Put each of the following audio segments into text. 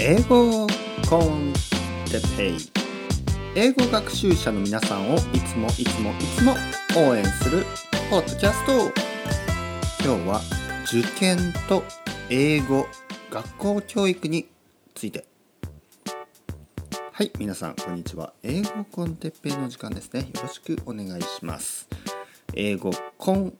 英語 con Teppei。英語学習者の皆さんをいつもいつもいつも応援するポッドキャスト。今日は受験と英語学校教育について。はい皆さんこんにちは。英語 con Teppei の時間ですね。よろしくお願いします。英語 con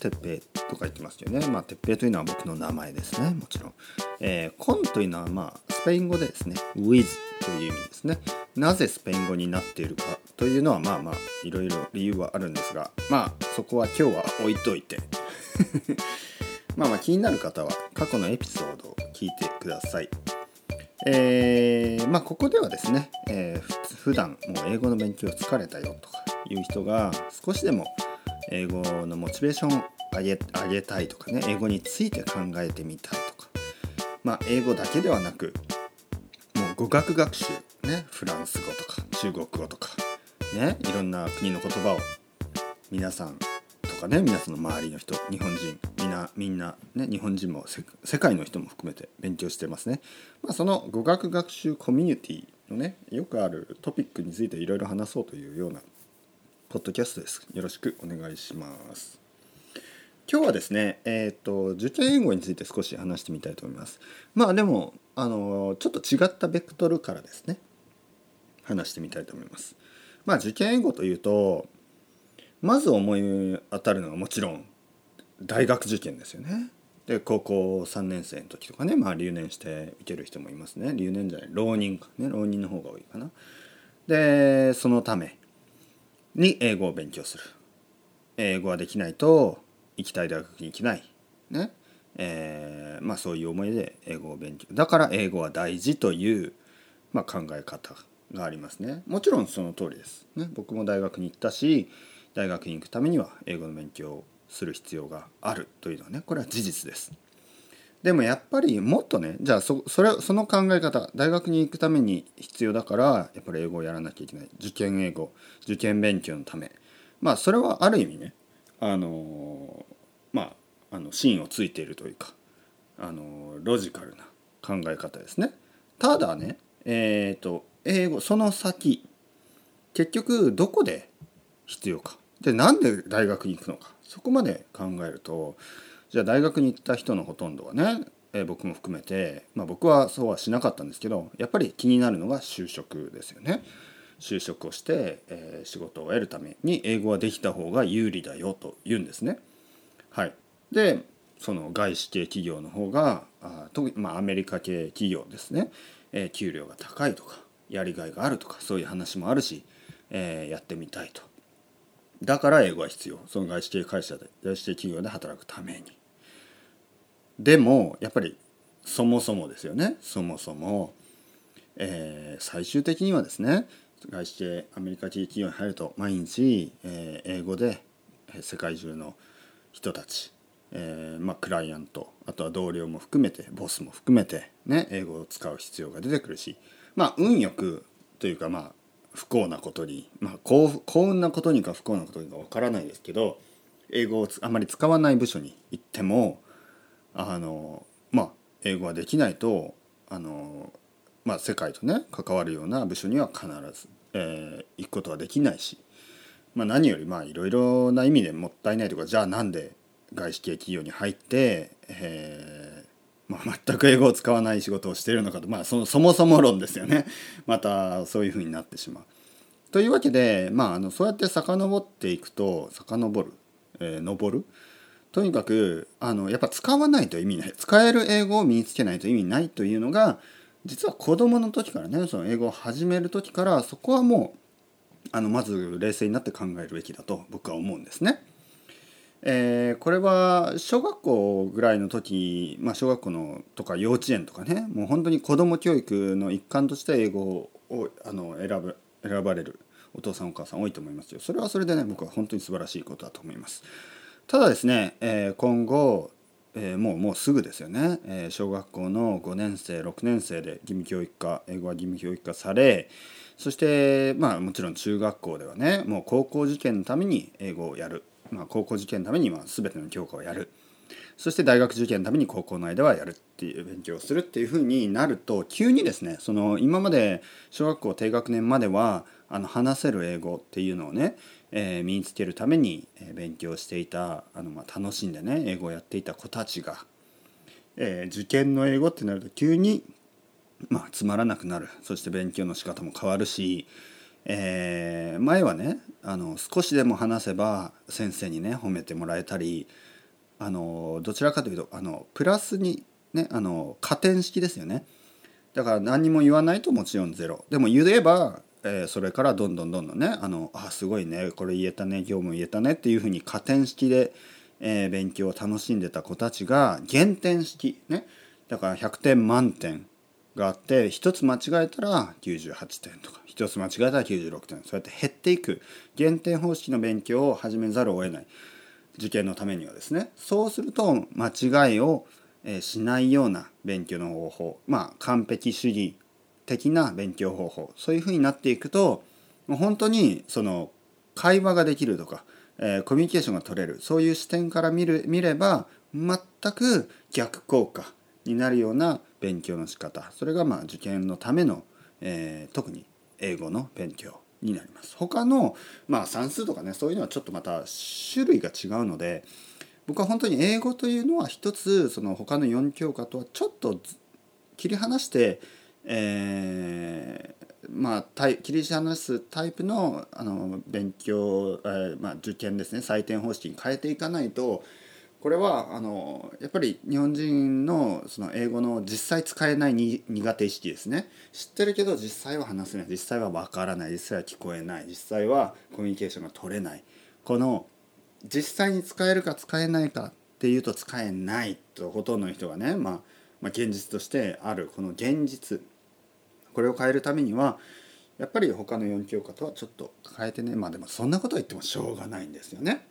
Teppei とか言ってますよね。まあテッペイというのは僕の名前ですね。もちろん、えー、コンというのはまあスペイン語でですね。with という意味ですね。なぜスペイン語になっているかというのはまあまあいろいろ理由はあるんですがまあそこは今日は置いといて。まあまあ気になる方は過去のエピソードを聞いてください。えー、まあここではですね、えー、普段もう英語の勉強疲れたよとかいう人が少しでも英語のモチベーションを上げ上げたいとかね英語について考えてみたいとかまあ英語だけではなくもう語学学習ねフランス語とか中国語とかねいろんな国の言葉を皆さんとかね皆さんの周りの人日本人みんなみんなね日本人も世界の人も含めて勉強してますね。まあ、その語学学習コミュニティのねよくあるトピックについていろいろ話そうというようなポッドキャストです。よろしくお願いします。今日はですね、えっ、ー、と受験英語について少し話してみたいと思います。まあでもあのちょっと違ったベクトルからですね話してみたいと思います。まあ受験英語というとまず思い当たるのはもちろん大学受験ですよね。で高校3年生の時とかね、まあ、留年して受ける人もいますね留年じゃない浪人かね浪人の方が多いかな。でそのために英語を勉強する英語ができないと行きたい大学に行けない。ね。えー、まあそういう思いで英語を勉強。だから英語は大事という、まあ、考え方がありますね。もちろんその通りです、ね、僕も大学に行ったし大学に行くためには英語の勉強をする必要があるというのはねこれは事実です。でもやっぱりもっとねじゃあそそれその考え方大学に行くために必要だからやっぱり英語をやらなきゃいけない。受験英語受験勉強のため。まあそれはある意味ねあのまああの芯をついているというかあのロジカルな考え方ですねただねえっ、ー、と英語その先結局どこで必要かでなんで大学に行くのかそこまで考えるとじゃあ大学に行った人のほとんどはね、えー、僕も含めて、まあ、僕はそうはしなかったんですけどやっぱり気になるのが就職ですよね。就職をして、えー、仕事を得るために英語はできた方が有利だよと言うんですね。はい、でその外資系企業の方があ特に、まあ、アメリカ系企業ですね、えー、給料が高いとかやりがいがあるとかそういう話もあるし、えー、やってみたいと。だから英語は必要。その外資系会社で外資系企業で働くために。でもやっぱりそもそもですよね。そもそも、えー、最終的にはですね外資系アメリカ系企業に入ると毎日、えー、英語で世界中の人たち、えーまあ、クライアント。あとは同僚も含めてボスも含めて、ね、英語を使う必要が出てくるし。まあ運よくというかまあ不幸なことにまあ幸運なことにか不幸なことにかわからないですけど英語をあまり使わない部署に行ってもあのまあ英語ができないとあの、まあ、世界とね関わるような部署には必ず、えー、行くことはできないし、まあ、何よりまあいろいろな意味でもったいないとかじゃあなんで外資系企業に入って、えーまあ、全く英語を使わない仕事をしているのかと、まあ、そのそもそも論ですよね。またそういうふうになってしまう。というわけで、まあ、あのそうやって遡っていくと遡る、えー、登る。とにかくあのやっぱ使わないと意味ない。使える英語を身につけないと意味ないというのが実は子どもの時からねその英語を始める時からそこはもうあのまず冷静になって考えるべきだと僕は思うんですね。えー、これは小学校ぐらいの時、まあ、小学校のとか幼稚園とかねもう本当に子ども教育の一環として英語をあの選ぶ選ばれるお父さんお母さん多いと思いますよ。それはそれでね僕は本当に素晴らしいことだと思います。ただですね、えー、今後、えー、もうもうすぐですよね、えー、小学校の5年生6年生で義務教育化英語は義務教育化されそしてまあもちろん中学校ではねもう高校受験のために英語をやる、まあ、高校受験のためには全ての教科をやる。そして大学受験のために高校の間はやるっていう勉強をするっていうふうになると急にですねその今まで小学校低学年まではあの話せる英語っていうのをね、えー、身につけるために勉強していたあの、まあ、楽しんでね英語をやっていた子たちが、えー、受験の英語ってなると急に、まあ、つまらなくなる。そして勉強の仕方も変わるし、えー、前はねあの少しでも話せば先生にね褒めてもらえたりあのどちらかというとあのプラスにねあの加点式ですよね。だから何も言わないともちろんゼロ。でも言えばえー、それからどんどんどんどんねあのあすごいねこれ言えたね業務言えたねっていうふうに加点式で、えー、勉強を楽しんでた子たちが減点式ね。だから100点満点があって1つ間違えたら98点とか1つ間違えたら96点そうやって減っていく。減点方式の勉強を始めざるを得ない。受験のためにはですね。そうすると間違いをしないような勉強の方法。まあ完璧主義的な勉強方法そういうふうになっていくと本当にその会話ができるとか、えー、コミュニケーションが取れるそういう視点から見る見れば全く逆効果になるような勉強の仕方それがまあ受験のための、えー、特に英語の勉強になります。他の、まあ、算数とかねそういうのはちょっとまた種類が違うので僕は本当に英語というのは一つその他の4教科とはちょっと切り離してえー、まあ切り離すタイプのあの勉強、えー、まあ、受験ですね。採点方式に変えていかないとこれはあのやっぱり日本人のその英語の実際使えないに苦手意識ですね。知ってるけど実際は話せない実際は分からない。実際は聞こえない実際はコミュニケーションが取れないこの実際に使えるか使えないかっていうと使えないとほとんどの人がね、まあ、まあ現実としてあるこの現実。これを変えるためにはやっぱり他の4教科とはちょっと変えてねまあでもそんなこと言ってもしょうがないんですよね。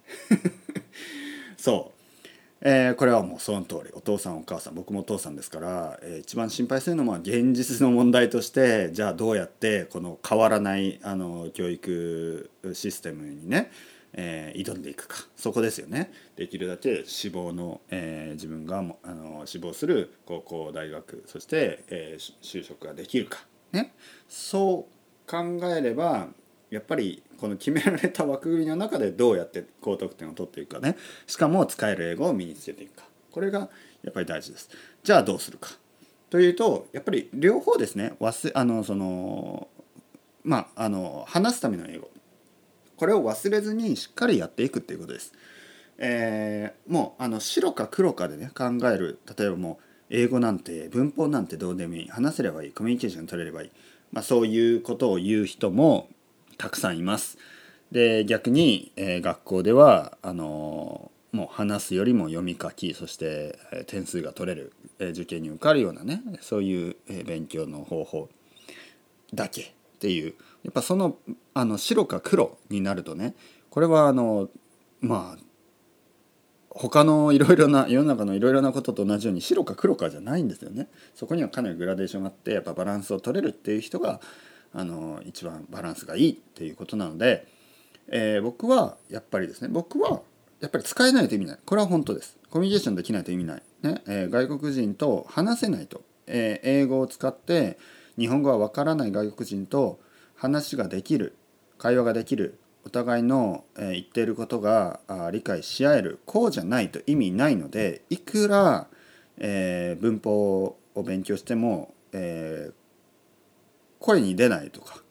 そう、えー、これはもうその通りお父さんお母さん僕もお父さんですから、えー、一番心配するのは現実の問題としてじゃあどうやってこの変わらないあの教育システムにねえー、挑んでいくか。そこですよね。できるだけ志望の、えー、自分があの志望する高校大学そして、えー、就職ができるか。ね。そう考えればやっぱりこの決められた枠組みの中でどうやって高得点を取っていくかね。しかも使える英語を身につけていくか。これがやっぱり大事です。じゃあどうするか。というとやっぱり両方ですね。忘あのそのまああの話すための英語。これを忘れずにしっかりやっていくっていうことです。えー、もうあの白か黒かでね考える例えばもう英語なんて文法なんてどうでもいい話せればいいコミュニケーション取れればいい、まあ、そういうことを言う人もたくさんいます。で逆に、えー、学校ではあのー、もう話すよりも読み書きそして、えー、点数が取れる、え、受験に受かるようなねそういう、え、勉強の方法だけっていう。やっぱそのあの白か黒になるとねこれはあのまあ他のいろいろな世の中のいろいろなことと同じように白か黒かじゃないんですよね。そこにはかなりグラデーションがあってやっぱバランスを取れるっていう人があの一番バランスがいいっていうことなので、えー、僕はやっぱりですね僕はやっぱり使えないと意味ない。これは本当です。コミュニケーションできないと意味ない、ね。えー、外国人と話せないと、えー、英語を使って日本語はわからない外国人と話ができる会話ができるお互いの、言っていることが理解し合えるこうじゃないと意味ないのでいくら、えー、文法を勉強しても、えー、声に出ないとか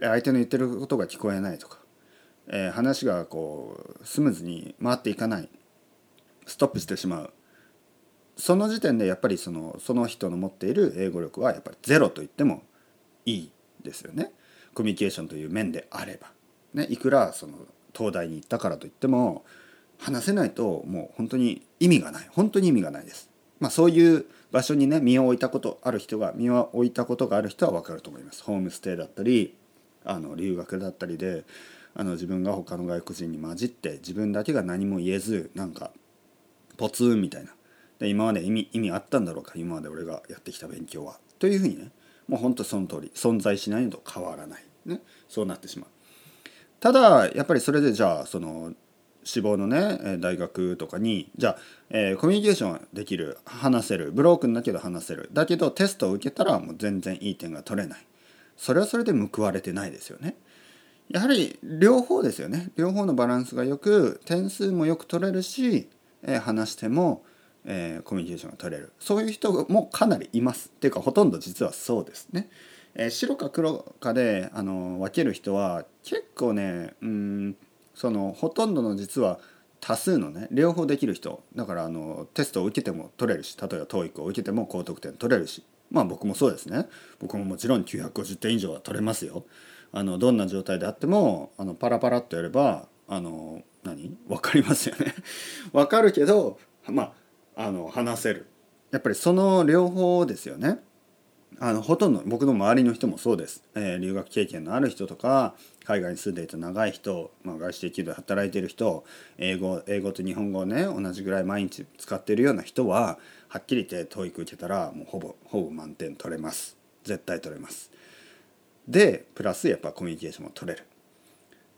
相手の言ってることが聞こえないとか、えー、話がこうスムーズに回っていかないストップしてしまう。その時点でやっぱりそのその人の持っている英語力はやっぱりゼロと言ってもいいですよね。コミュニケーションという面であれば、ね、いくらその東大に行ったからといっても話せないともう本当に意味がない本当に意味がないです。まあ、そういう場所にね身を置いたことある人が身を置いたことがある人は分かると思います。ホームステイだったりあの留学だったりであの自分が他の外国人に混じって自分だけが何も言えずなんかポツンみたいなで今まで意味意味あったんだろうか今まで俺がやってきた勉強は。というふうにねもうほんとその通り存在しないのと変わらない。ね、そうなってしまう。ただやっぱりそれでじゃあその志望のね大学とかにじゃあ、えー、コミュニケーションできる話せるブロークンだけど話せる。だけどテストを受けたらもう全然いい点が取れない。それはそれで報われてないですよね。やはり両方ですよね。両方のバランスがよく点数もよく取れるし、えー、話しても、えー、コミュニケーションが取れる。そういう人もかなりいます。っていうかほとんど実はそうですね。えー、白か黒かであの分ける人は結構ねうんそのほとんどの実は多数のね両方できる人。だからあのテストを受けても取れるし例えば TOEIC を受けても高得点取れるし。まあ僕もそうですね。僕ももちろん950点以上は取れますよ。あのどんな状態であってもあのパラパラっとやればあの何？分かりますよね。分かるけどまああの話せる。やっぱりその両方ですよね。あのほとんど僕の周りの人もそうです、えー、留学経験のある人とか海外に住んでいて長い人、まあ、外資的企業で働いてる人英語英語と日本語をね同じぐらい毎日使ってるような人ははっきり言って TOEIC 受けたらもうほぼほぼ満点取れます。絶対取れます。でプラスやっぱコミュニケーションも取れる。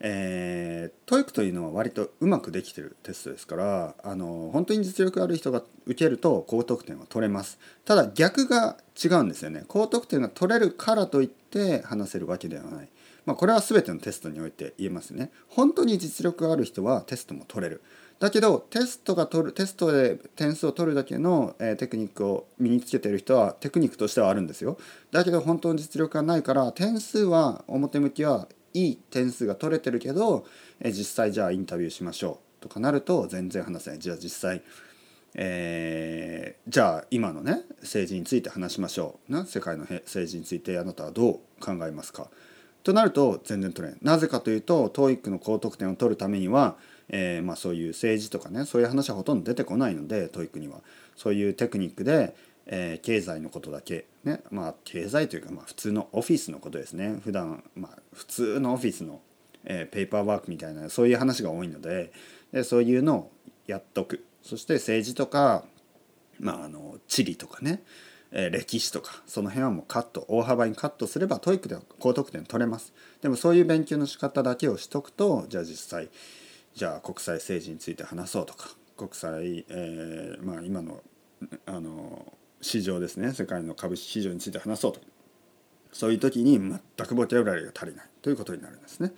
えー、TOEIC というのは割とうまくできてるテストですからあの本当に実力ある人が受けると高得点は取れます。ただ逆が違うんですよね。高得点が取れるからといって話せるわけではない、まあ、これは全てのテストにおいて言えますね。本当に実力がある人はテストも取れる。だけどテストが取るテストで点数を取るだけの、えー、テクニックを身につけてる人はテクニックとしてはあるんですよ。だけど本当に実力がないから点数は表向きはいい点数が取れてるけど、え実際じゃあインタビューしましょうとかなると全然話せない。じゃあ実際、えー、じゃあ今のね政治について話しましょう、ね、世界の政治についてあなたはどう考えますか？となると全然取れない。なぜかというと TOEIC の高得点を取るためには、えー、まあ、そういう政治とかねそういう話はほとんど出てこないので TOEIC には。そういうテクニックでえー、経済のことだけね。まあ経済というかまあ普通のオフィスのことですね。普段まあ普通のオフィスの、えー、ペーパーワークみたいなそういう話が多いのででそういうのをやっとく。そして政治とかまああの地理とかね、えー、歴史とかその辺はもうカット大幅にカットすれば TOEIC では高得点取れます。でもそういう勉強の仕方だけをしとくとじゃあ実際じゃあ国際政治について話そうとか国際、えー、まあ今のあの市場ですね世界の株式市場について話そうとそういう時に全くボキャブラリーが足りないということになるんですね。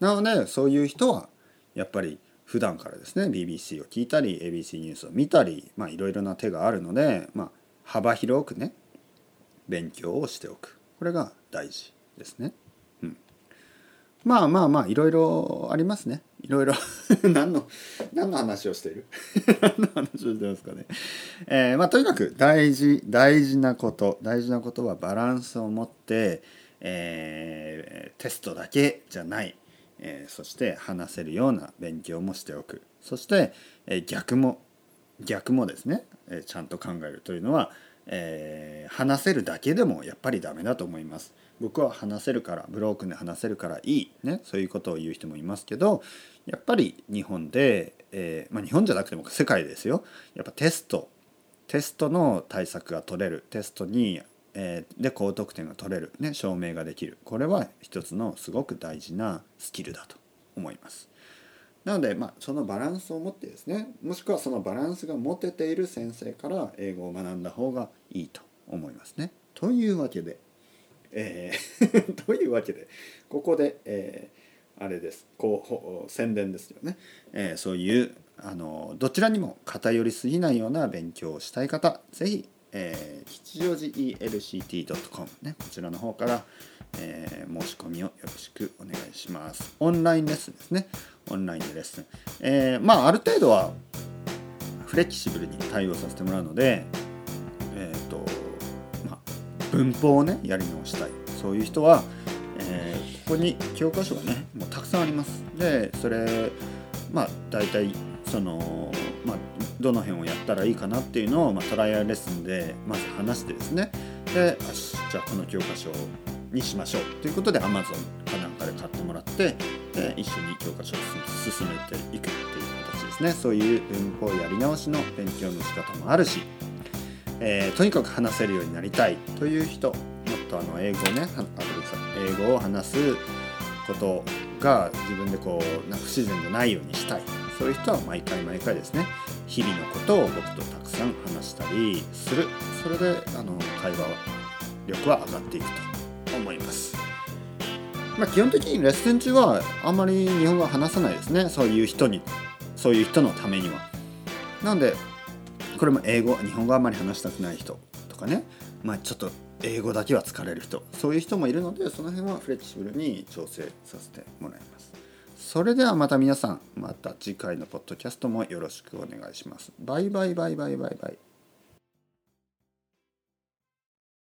なのでそういう人はやっぱり普段からですね BBC を聞いたり ABC ニュースを見たりまあいろいろな手があるので、まあ、幅広くね勉強をしておくこれが大事ですね。うん、まあまあまあいろいろありますね。いろいろ 何の何の話をしている？何の話をしてますかね？えー、まあとにかく大事大事なこと大事なことはバランスを持って、えー、テストだけじゃない、えー、そして話せるような勉強もしておくそして、えー、逆も逆もですね、えー、ちゃんと考えるというのは、えー、話せるだけでもやっぱりダメだと思います。僕は話せるからブロークンで話せるからいい、ね、そういうことを言う人もいますけどやっぱり日本で、えー、まあ、日本じゃなくても世界ですよ。やっぱテスト。テストの対策が取れる。テストに、えー、で高得点が取れる、ね、証明ができる。これは一つのすごく大事なスキルだと思います。なので、まあ、そのバランスを持ってですねもしくはそのバランスが持てている先生から英語を学んだ方がいいと思いますね。というわけでえー というわけでここで、えー、あれです。こう宣伝ですよね、えー、そういうあのどちらにも偏りすぎないような勉強をしたい方是非、えー、吉祥寺 ELCT.com ね。こちらの方から、えー、申し込みをよろしくお願いします。オンラインレッスンですね。オンラインでレッスン、えー、まあある程度はフレキシブルに対応させてもらうので文法をねやり直したい。そういう人は、えー、ここに教科書がねもうたくさんあります。でそれまあ大体その、まあ、どの辺をやったらいいかなっていうのを、まあ、トライアルレッスンでまず話してですね。でじゃあこの教科書にしましょうということで Amazon かなんかで買ってもらってで一緒に教科書を進めていくっていう形ですね。そういう文法やり直しの勉強の仕方もあるしえー、とにかく話せるようになりたいという人もっとあの英語をね英語を話すことが自分でこうなんか不自然じゃないようにしたい。そういう人は毎回毎回ですね。日々のことを僕とたくさん話したりする。それであの会話力は上がっていくと思います。まあ、基本的にレッスン中はあんまり日本語は話さないですね。そういう人にそういう人のためには。なんでこれも英語日本語あんまり話したくない人とかね、まあ、ちょっと英語だけは疲れる人。そういう人もいるのでその辺はフレキシブルに調整させてもらいます。それではまた皆さんまた次回のポッドキャストもよろしくお願いします。バイバイバイバイバイバイ。